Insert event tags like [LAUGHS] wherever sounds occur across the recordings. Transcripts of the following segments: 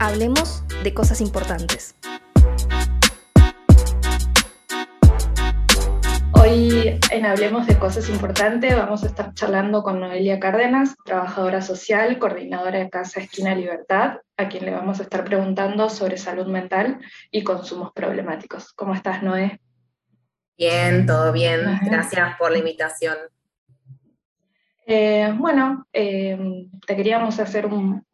Hablemos de cosas importantes. Hoy en Hablemos de Cosas Importantes vamos a estar charlando con Noelia Cárdenas, trabajadora social, coordinadora de Casa Esquina Libertad, a quien le vamos a estar preguntando sobre salud mental y consumos problemáticos. ¿Cómo estás, Noé? Bien, todo bien. Gracias por la invitación. Eh, bueno, eh, te queríamos hacer un,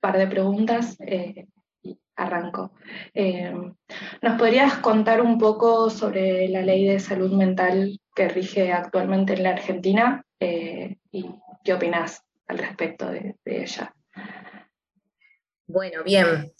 par de preguntas eh, y arranco. ¿Nos podrías contar un poco sobre la ley de salud mental que rige actualmente en la Argentina y qué opinas al respecto de, de ella? Bueno, bien.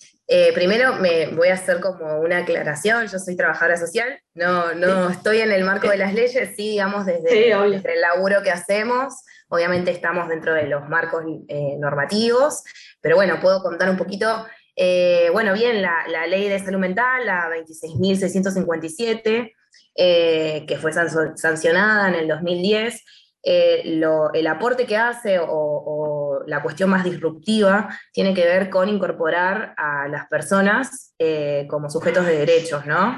primero me voy a hacer como una aclaración. Yo soy trabajadora social, no, no estoy en el marco de las leyes, sí, digamos, desde, desde el laburo que hacemos. Obviamente estamos dentro de los marcos eh, normativos, pero bueno, puedo contar un poquito. Eh, bueno, bien, la, ley de salud mental, la 26.657, eh, que fue sancionada en el 2010, el aporte que hace o, la cuestión más disruptiva tiene que ver con incorporar a las personas como sujetos de derechos, ¿no?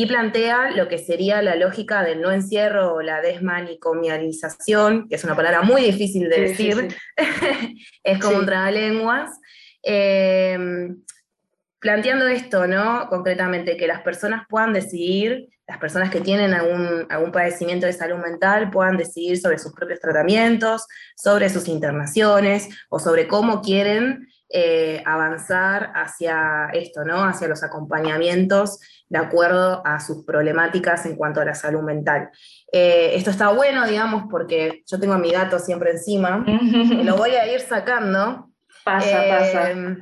Y plantea lo que sería la lógica del no encierro o la desmanicomialización, que es una palabra muy difícil de decir, [LAUGHS] es como un trabalenguas, eh, planteando esto, ¿no? Concretamente, que las personas puedan decidir, las personas que tienen algún, algún padecimiento de salud mental puedan decidir sobre sus propios tratamientos, sobre sus internaciones o sobre cómo quieren eh, avanzar hacia esto, ¿no? Hacia los acompañamientos de acuerdo a sus problemáticas en cuanto a la salud mental. Eh, esto está bueno, digamos, porque yo tengo a mi gato siempre encima, y lo voy a ir sacando. [LAUGHS] Pasa, pasa. Eh,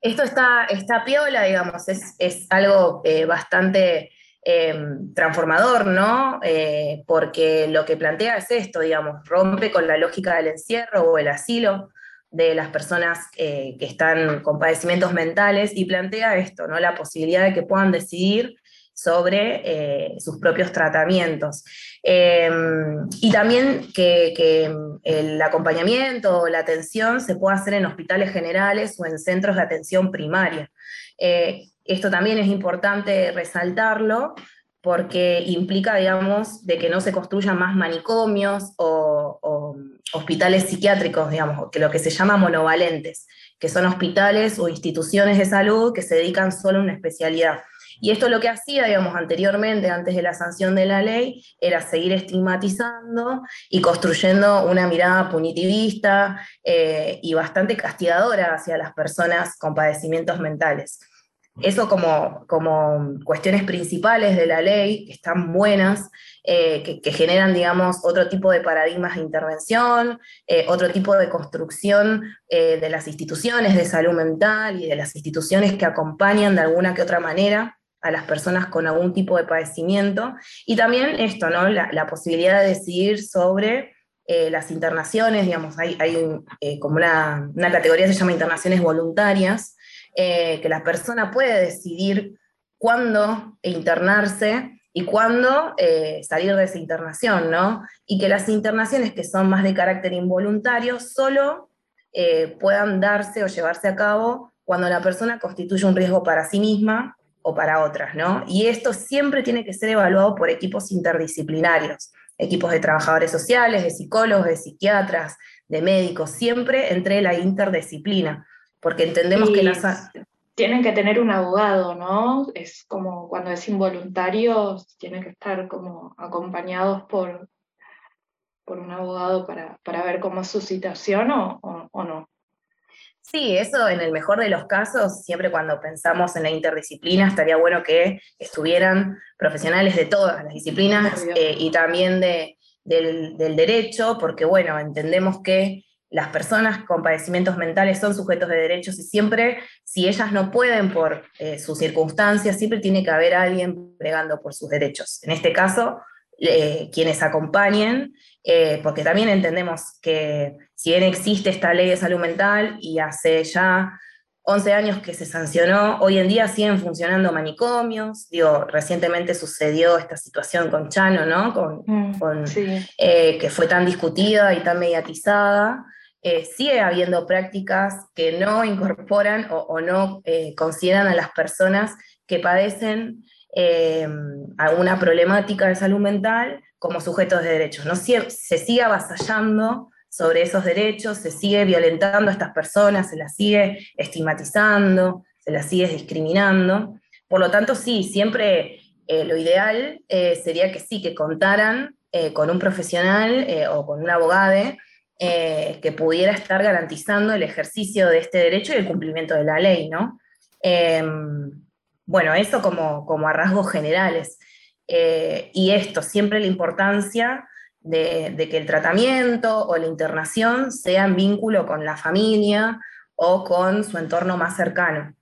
esto está, está piola, digamos, es, es algo bastante transformador, ¿no? porque lo que plantea es esto, digamos, rompe con la lógica del encierro o el asilo, de las personas eh, que están con padecimientos mentales y plantea esto, ¿no? la posibilidad de que puedan decidir sobre eh, sus propios tratamientos. Em, y también que, el acompañamiento o la atención se pueda hacer en hospitales generales o en centros de atención primaria. Eh, esto también es importante resaltarlo porque implica, digamos, de que no se construyan más manicomios o, hospitales psiquiátricos, digamos, que lo que se llama monovalentes, que son hospitales o instituciones de salud que se dedican solo a una especialidad. Y esto lo que hacía, digamos, anteriormente, antes de la sanción de la ley, era seguir estigmatizando y construyendo una mirada punitivista eh, y bastante castigadora hacia las personas con padecimientos mentales. Eso como, como cuestiones principales de la ley, que están buenas, eh, que, generan, digamos, otro tipo de paradigmas de intervención, eh, otro tipo de construcción eh, de las instituciones de salud mental y de las instituciones que acompañan de alguna que otra manera a las personas con algún tipo de padecimiento. Y también esto, ¿no? La, posibilidad de decidir sobre las internaciones, digamos, hay, hay como una, una categoría que se llama internaciones voluntarias, eh, que la persona puede decidir cuándo internarse y cuándo eh, salir de esa internación, ¿no? Y que las internaciones que son más de carácter involuntario solo eh, puedan darse o llevarse a cabo cuando la persona constituye un riesgo para sí misma o para otras, ¿no? Y esto siempre tiene que ser evaluado por equipos interdisciplinarios, equipos de trabajadores sociales, de psicólogos, de psiquiatras, de médicos, siempre entre la interdisciplina porque entendemos que las... Tienen que tener un abogado, ¿no? Es como cuando es involuntario, tienen que estar como acompañados por, por un abogado para, ver cómo es su situación o, o, no. Sí, eso en el mejor de los casos, siempre cuando pensamos en la interdisciplina, estaría bueno que estuvieran profesionales de todas las disciplinas eh, y también de, del, del, derecho, porque bueno, entendemos que las personas con padecimientos mentales son sujetos de derechos y siempre, si ellas no pueden por eh, sus circunstancias, siempre tiene que haber alguien pregando por sus derechos. En este caso, eh, quienes acompañen, eh, porque también entendemos que si bien existe esta ley de salud mental y hace ya 11 años que se sancionó, hoy en día siguen funcionando manicomios, digo, recientemente sucedió esta situación con Chano, ¿no? Con, mm, que fue tan discutida y tan mediatizada. Eh, sigue habiendo prácticas que no incorporan o, no eh, consideran a las personas que padecen alguna problemática de salud mental como sujetos de derechos. ¿no? Se, sigue avasallando sobre esos derechos, se sigue violentando a estas personas, se las sigue estigmatizando, se las sigue discriminando. Por lo tanto, sí, siempre lo ideal sería que sí, que contaran eh, con un profesional eh, o con un abogado eh, que pudiera estar garantizando el ejercicio de este derecho y el cumplimiento de la ley, ¿no? Em, bueno, eso como, como, a rasgos generales. y esto, siempre la importancia de, de, que el tratamiento o la internación sea en vínculo con la familia o con su entorno más cercano.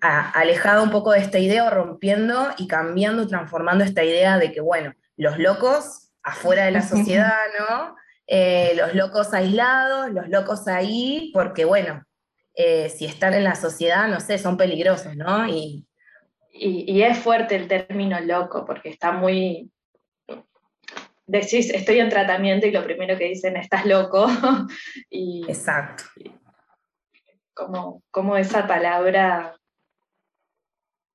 alejado un poco de esta idea o rompiendo y cambiando y transformando esta idea de que, bueno, los locos afuera de la [LAUGHS] sociedad, ¿no? Eh, los locos aislados, los locos ahí, porque bueno, eh, si están en la sociedad, no sé, son peligrosos, ¿no? Y, y, es fuerte el término loco, porque está muy... Decís, estoy en tratamiento y lo primero que dicen, estás loco. [LAUGHS] y, Exacto. Como, como esa palabra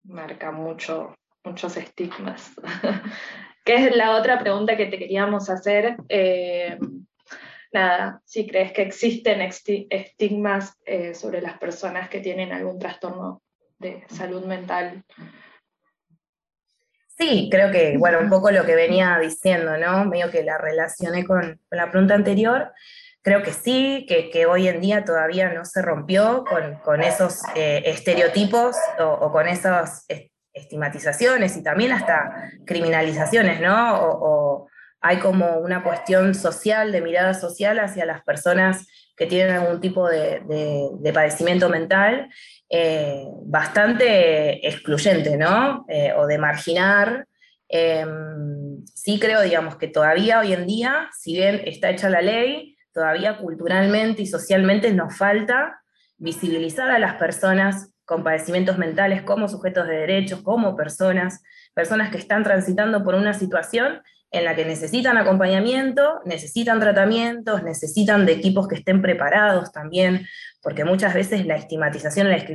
marca mucho, muchos estigmas. [LAUGHS] que es la otra pregunta que te queríamos hacer. Eh, nada, si crees que existen estigmas eh, sobre las personas que tienen algún trastorno de salud mental. Sí, creo que, bueno, un poco lo que venía diciendo, ¿no? Medio que la relacioné con, la pregunta anterior. Creo que sí, que, hoy en día todavía no se rompió con, esos eh, estereotipos o, con esos estigmatizaciones y también hasta criminalizaciones, ¿no? O, hay como una cuestión social, de mirada social hacia las personas que tienen algún tipo de, padecimiento mental, eh, bastante excluyente, ¿no? Eh, o de marginar. Em, sí creo, digamos, que todavía hoy en día, si bien está hecha la ley, todavía culturalmente y socialmente nos falta visibilizar a las personas con padecimientos mentales como sujetos de derechos, como personas, personas que están transitando por una situación en la que necesitan acompañamiento, necesitan tratamientos, necesitan de equipos que estén preparados también, porque muchas veces la estigmatización y la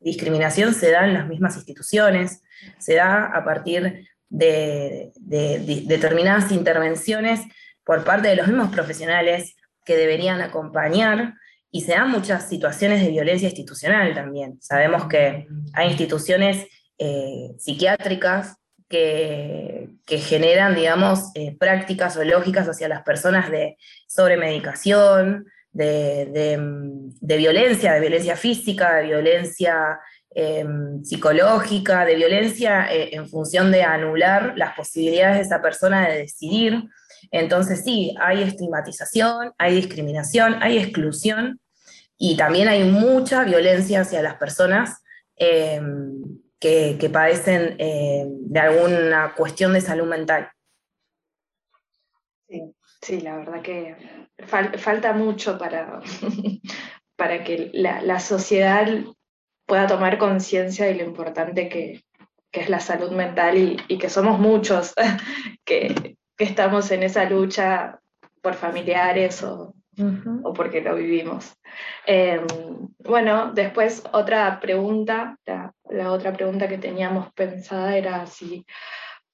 discriminación se da en las mismas instituciones, se da a partir de, de determinadas intervenciones por parte de los mismos profesionales que deberían acompañar y se dan muchas situaciones de violencia institucional también. Sabemos que hay instituciones eh, psiquiátricas que, generan, digamos, eh, prácticas o lógicas hacia las personas de sobremedicación, de, de, violencia, de violencia física, de violencia em, psicológica, de violencia eh, en función de anular las posibilidades de esa persona de decidir. Entonces sí, hay estigmatización, hay discriminación, hay exclusión y también hay mucha violencia hacia las personas em, que, padecen em, de alguna cuestión de salud mental. Sí, la verdad que falta mucho para, [LAUGHS] para que la, sociedad pueda tomar conciencia de lo importante que, es la salud mental y, que somos muchos [LAUGHS] que, que estamos en esa lucha por familiares o, o porque lo vivimos. Em, bueno, después otra pregunta, la, otra pregunta que teníamos pensada era si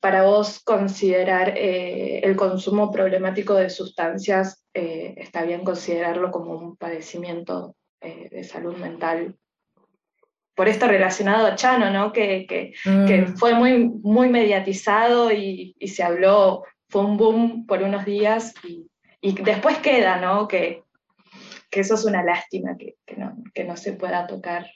para vos considerar eh, el consumo problemático de sustancias eh, está bien considerarlo como un padecimiento eh, de salud mental por esto relacionado a Chano, ¿no? Que, mm. fue muy, muy mediatizado y, se habló fue un boom por unos días y, después queda, ¿no? Que, eso es una lástima que, no, se pueda tocar.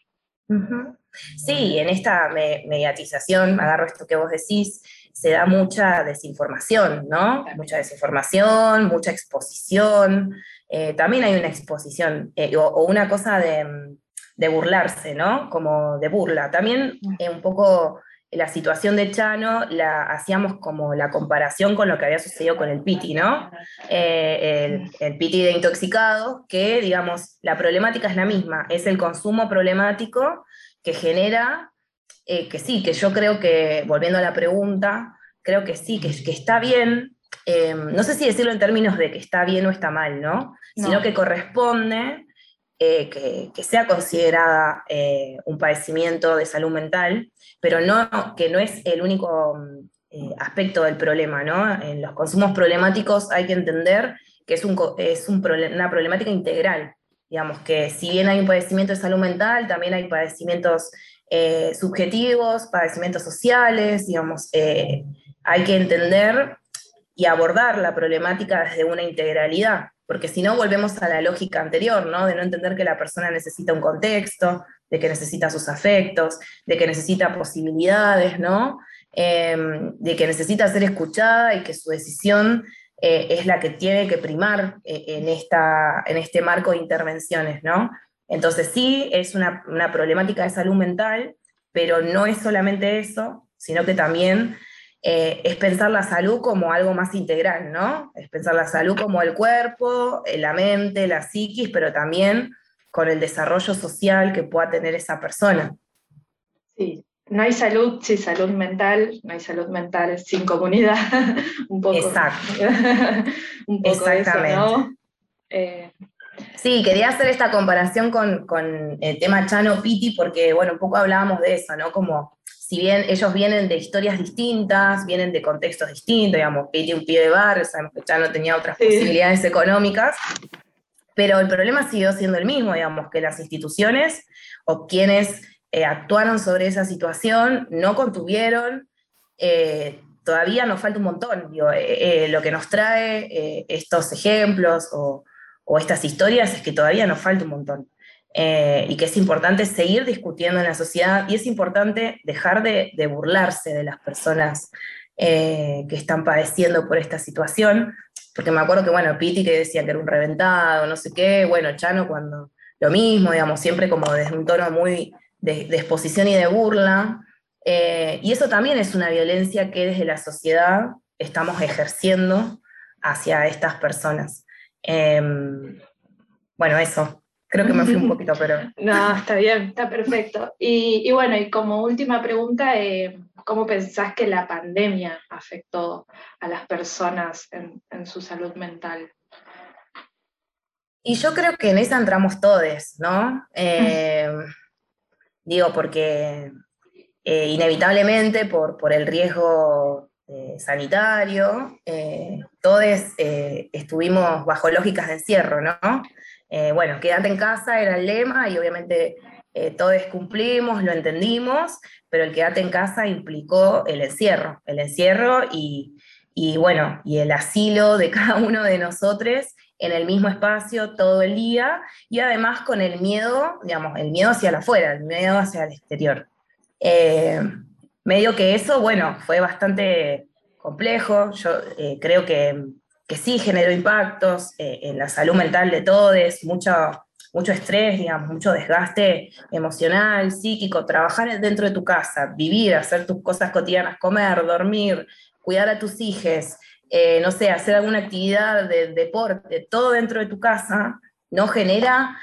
Sí, en esta mediatización, agarro esto que vos decís, se da mucha desinformación, ¿no? Mucha desinformación, mucha exposición. Eh, también hay una exposición eh, o, una cosa de, de, burlarse, ¿no? Como de burla. También eh, un poco la situación de Chano la hacíamos como la comparación con lo que había sucedido con el Piti, ¿no? Eh, el, Piti de intoxicado, que digamos, la problemática es la misma, es el consumo problemático que genera, eh, que sí, que yo creo que, volviendo a la pregunta, creo que sí, que, que está bien no sé si decirlo en términos de que está bien o está mal, ¿no? Sino que corresponde que, sea considerada un padecimiento de salud mental, pero no, que no es el único aspecto del problema, ¿no? En los consumos problemáticos hay que entender que es, un, es una problemática integral, digamos que si bien hay un padecimiento de salud mental, también hay padecimientos eh, subjetivos, padecimientos sociales, digamos, eh, hay que entender y abordar la problemática desde una integralidad, porque si no volvemos a la lógica anterior, ¿no? De no entender que la persona necesita un contexto, de que necesita sus afectos, de que necesita posibilidades, ¿no? Em, de que necesita ser escuchada y que su decisión eh, es la que tiene que primar en, esta, en este marco de intervenciones, ¿no? Entonces sí, es una, problemática de salud mental, pero no es solamente eso, sino que también eh, es pensar la salud como algo más integral, ¿no? Es pensar la salud como el cuerpo, eh, la mente, la psiquis, pero también con el desarrollo social que pueda tener esa persona. Sí, no hay salud sin salud mental, no hay salud mental sin comunidad. [LAUGHS] un poco. Exacto. [LAUGHS] un poco Exactamente. ¿no? Eh, Sí, quería hacer esta comparación con, el tema Chano Piti, porque, bueno, un poco hablábamos de eso, ¿no? Como si bien ellos vienen de historias distintas, vienen de contextos distintos, digamos, Piti un pie de barrio, sabemos que Chano tenía otras posibilidades económicas, pero el problema siguió siendo el mismo, digamos, que las instituciones o quienes eh, actuaron sobre esa situación no contuvieron, eh, todavía nos falta un montón, eh, lo que nos trae estos ejemplos o o estas historias es que todavía nos falta un montón. Eh, y que es importante seguir discutiendo en la sociedad y es importante dejar de, burlarse de las personas eh, que están padeciendo por esta situación, porque me acuerdo que, bueno, Piti que decía que era un reventado, no sé qué, bueno, Chano cuando lo mismo, digamos, siempre como desde un tono muy de, exposición y de burla, eh, y eso también es una violencia que desde la sociedad estamos ejerciendo hacia estas personas. Em, bueno, eso. Creo que me fui un [LAUGHS] poquito, pero... No, está bien, está perfecto. Y, bueno, y como última pregunta, eh, ¿cómo pensás que la pandemia afectó a las personas en, su salud mental? Y yo creo que en esa entramos todos, ¿no? Em, [LAUGHS] digo, porque eh, inevitablemente por, por el riesgo eh, sanitario, eh, todos eh, estuvimos bajo lógicas de encierro, ¿no? Bueno, quédate en casa era el lema y obviamente todos cumplimos, lo entendimos, pero el quédate en casa implicó el encierro, el encierro y, bueno, y el asilo de [LAUGHS] cada uno de nosotros en el mismo espacio todo el día y además con el miedo, digamos, el miedo hacia afuera, el miedo hacia el exterior medio que eso, bueno, fue bastante complejo. Yo eh, creo que, sí generó impactos eh, en la salud mental de todos, mucho, mucho estrés, digamos, mucho desgaste emocional, psíquico, trabajar dentro de tu casa, vivir, hacer tus cosas cotidianas, comer, dormir, cuidar a tus hijos, eh, no sé, hacer alguna actividad de deporte, todo dentro de tu casa, no genera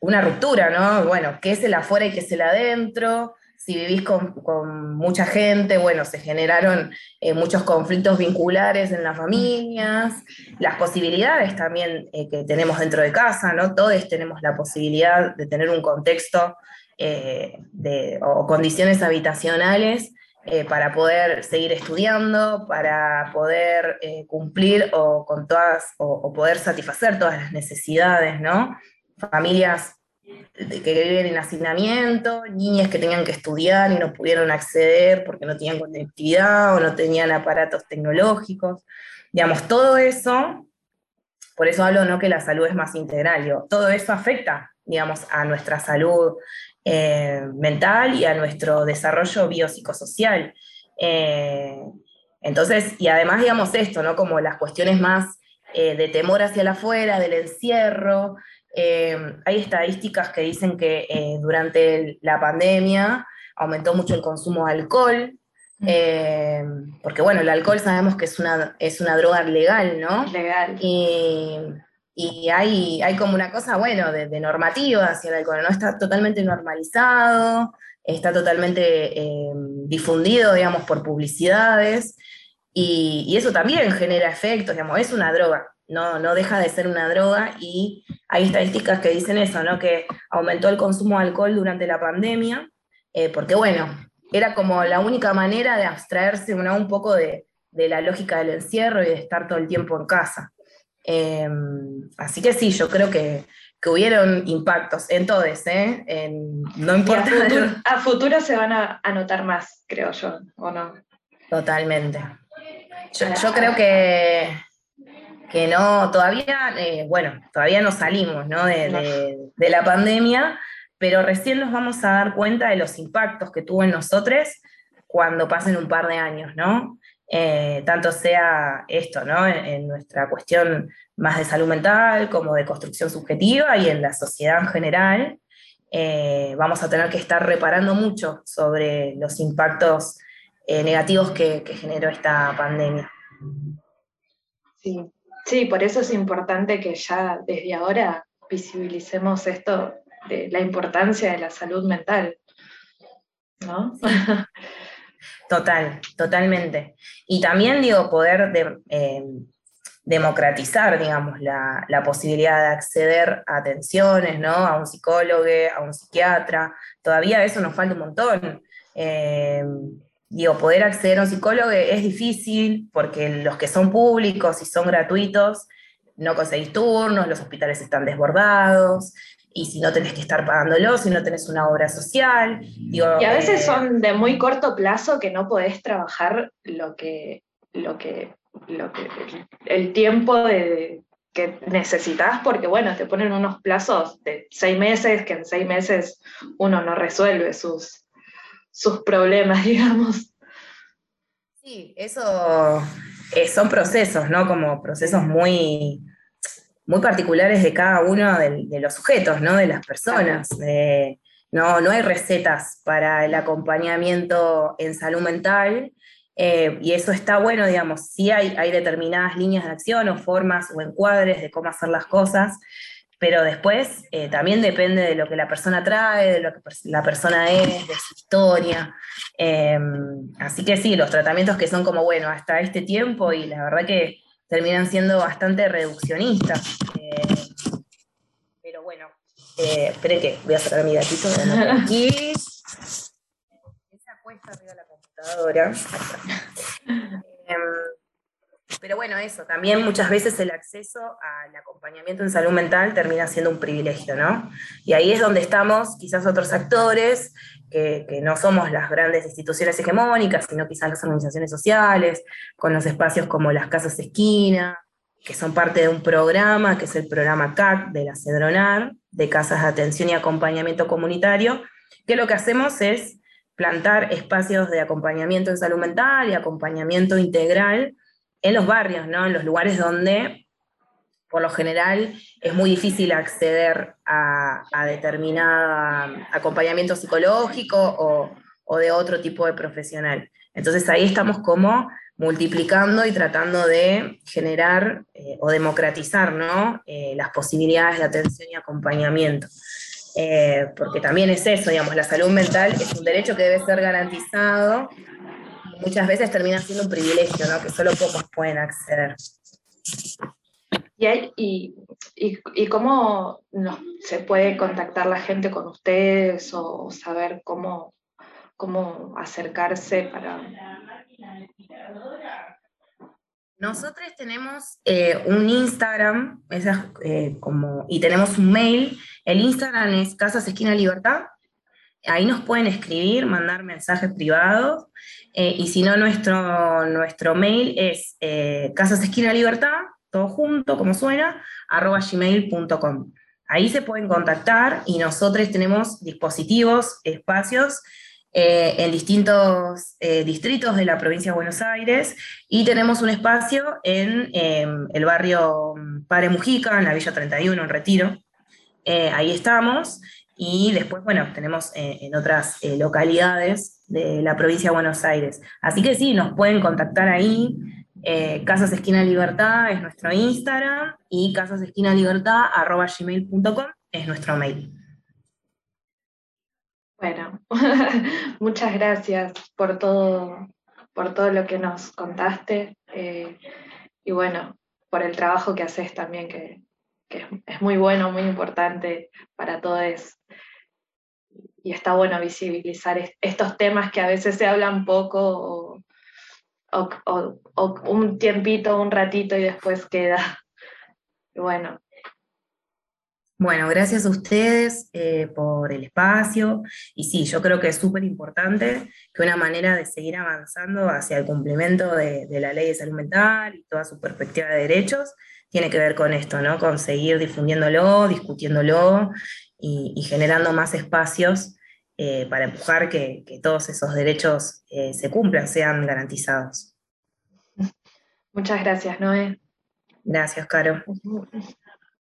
una ruptura, ¿no? Bueno, qué es el afuera y qué es el adentro, si vivís con, mucha gente, bueno, se generaron eh, muchos conflictos vinculares en las familias, las posibilidades también eh, que tenemos dentro de casa, ¿no? Todos tenemos la posibilidad de tener un contexto eh, de, o condiciones habitacionales para poder seguir estudiando, para poder cumplir o, con todas, o poder satisfacer todas las necesidades, ¿no? Familias que viven en hacinamiento, niñas que tenían que estudiar y no pudieron acceder porque no tenían conectividad o no tenían aparatos tecnológicos. Digamos, todo eso, por eso hablo ¿no? que la salud es más integral, todo eso afecta, digamos, a nuestra salud eh, mental y a nuestro desarrollo biopsicosocial. Eh, entonces, y además, digamos, esto, ¿no? Como las cuestiones más eh, de temor hacia afuera, del encierro, eh, hay estadísticas que dicen que eh, durante la pandemia aumentó mucho el consumo de alcohol, mm. eh, porque bueno, el alcohol sabemos que es una, es una droga legal, ¿no? Legal. Y, hay, hay, como una cosa, bueno, de, normativa hacia el alcohol, ¿no? Está totalmente normalizado, está totalmente difundido, digamos, por publicidades. y, eso también genera efectos, digamos, es una droga, no, no deja de ser una droga y hay estadísticas que dicen eso, ¿no? Que aumentó el consumo de alcohol durante la pandemia, eh, porque bueno, era como la única manera de abstraerse un poco de, la lógica del encierro y de estar todo el tiempo en casa. Em, así que sí, yo creo que, hubieron impactos en todos, ¿eh? no importa. [LAUGHS] A futuro, se van a, notar más, creo yo, ¿o no? Totalmente. Yo, creo que, que no, todavía, eh, bueno, todavía no salimos ¿no? De, de, la pandemia, pero recién nos vamos a dar cuenta de los impactos que tuvo en nosotros cuando pasen un par de años, ¿no? Eh, tanto sea esto, ¿no? En, nuestra cuestión más de salud mental como de construcción subjetiva y en la sociedad en general, eh, vamos a tener que estar reparando mucho sobre los impactos eh, negativos que, generó esta pandemia. Sí. Sí, por eso es importante que ya desde ahora visibilicemos esto de la importancia de la salud mental, ¿no? [LAUGHS] Total, totalmente. Y también, digo, poder eh, democratizar, digamos, la, posibilidad de acceder a atenciones, ¿no? A un psicólogo, a un psiquiatra. Todavía eso nos falta un montón. Eh, digo, poder acceder a un psicólogo es difícil porque los que son públicos y son gratuitos, no conseguís turnos, los hospitales están desbordados, y si no tenés que estar pagándolo, si no tenés una obra social. y a veces eh, son de muy corto plazo que no podés trabajar lo que, lo que, lo que el, tiempo de, que necesitas, porque bueno, te ponen unos plazos de seis meses, que en seis meses uno no resuelve sus, sus problemas, [LAUGHS] digamos. Sí, eso eh, son procesos, ¿no? Como procesos muy muy particulares de cada uno de, los sujetos, ¿no? de las personas. no, no hay recetas para el acompañamiento en salud mental, eh, y eso está bueno, digamos, sí hay, hay determinadas líneas de acción o formas o encuadres de cómo hacer las cosas, pero después eh, también depende de lo que la persona trae, de lo que la persona es, de su historia. Em, así que sí, los tratamientos que son como, bueno, hasta este tiempo, y la verdad que terminan siendo bastante reduccionistas. Eh, pero bueno, eh, esperen que voy a cerrar mi gatito aquí. Esa cuesta arriba de la computadora. [LAUGHS] Pero bueno, eso, también muchas veces el acceso al acompañamiento en salud mental termina siendo un privilegio, ¿no? Y ahí es donde estamos quizás otros actores, que, no somos las grandes instituciones hegemónicas, sino quizás las organizaciones sociales, con los espacios como las casas esquina, que son parte de un programa, que es el programa CAC de la CEDRONAR, de Casas de Atención y Acompañamiento Comunitario, que lo que hacemos es plantar espacios de acompañamiento en salud mental y acompañamiento integral en los barrios, ¿no? en los lugares donde por lo general es muy difícil acceder a, determinado acompañamiento psicológico o, de otro tipo de profesional. Entonces ahí estamos como multiplicando y tratando de generar eh, o democratizar ¿no? Eh, las posibilidades de atención y acompañamiento. Eh, porque también es eso, digamos, la salud mental es un derecho que debe ser garantizado muchas veces termina siendo un privilegio, ¿no? Que solo pocos pueden acceder. ¿Y, y, cómo se puede contactar la gente con ustedes o saber cómo, cómo acercarse para... Nosotros tenemos eh, un Instagram eh, como, y tenemos un mail. El Instagram es Casas Esquina Libertad Ahí nos pueden escribir, mandar mensajes privados, eh, y si no, nuestro, nuestro mail es eh, Casas Esquina Libertad, todo junto, como suena, arroba gmail.com. Ahí se pueden contactar y nosotros tenemos dispositivos, espacios eh, en distintos distritos de la provincia de Buenos Aires y tenemos un espacio en em, el barrio Pare Mujica, en la Villa 31, en Retiro. ahí estamos y después, bueno, tenemos eh, en otras eh, localidades de la provincia de Buenos Aires. Así que sí, nos pueden contactar ahí. Eh, Casas Esquina Libertad es nuestro Instagram y casasesquinalibertad.gmail.com es nuestro mail. Bueno, [LAUGHS] muchas gracias por todo, por todo lo que nos contaste eh, y bueno, por el trabajo que haces también, que, es muy bueno, muy importante para todos. Y está bueno visibilizar estos temas que a veces se hablan poco o, un tiempito, un ratito y después queda. bueno, bueno, gracias a ustedes eh, por el espacio. Y sí, yo creo que es súper importante que una manera de seguir avanzando hacia el cumplimiento de, la ley de salud mental y toda su perspectiva de derechos tiene que ver con esto, ¿no? Con seguir difundiéndolo, discutiéndolo y, generando más espacios eh, para empujar que, todos esos derechos eh, se cumplan, sean garantizados. Muchas gracias, Noé. Gracias, Caro.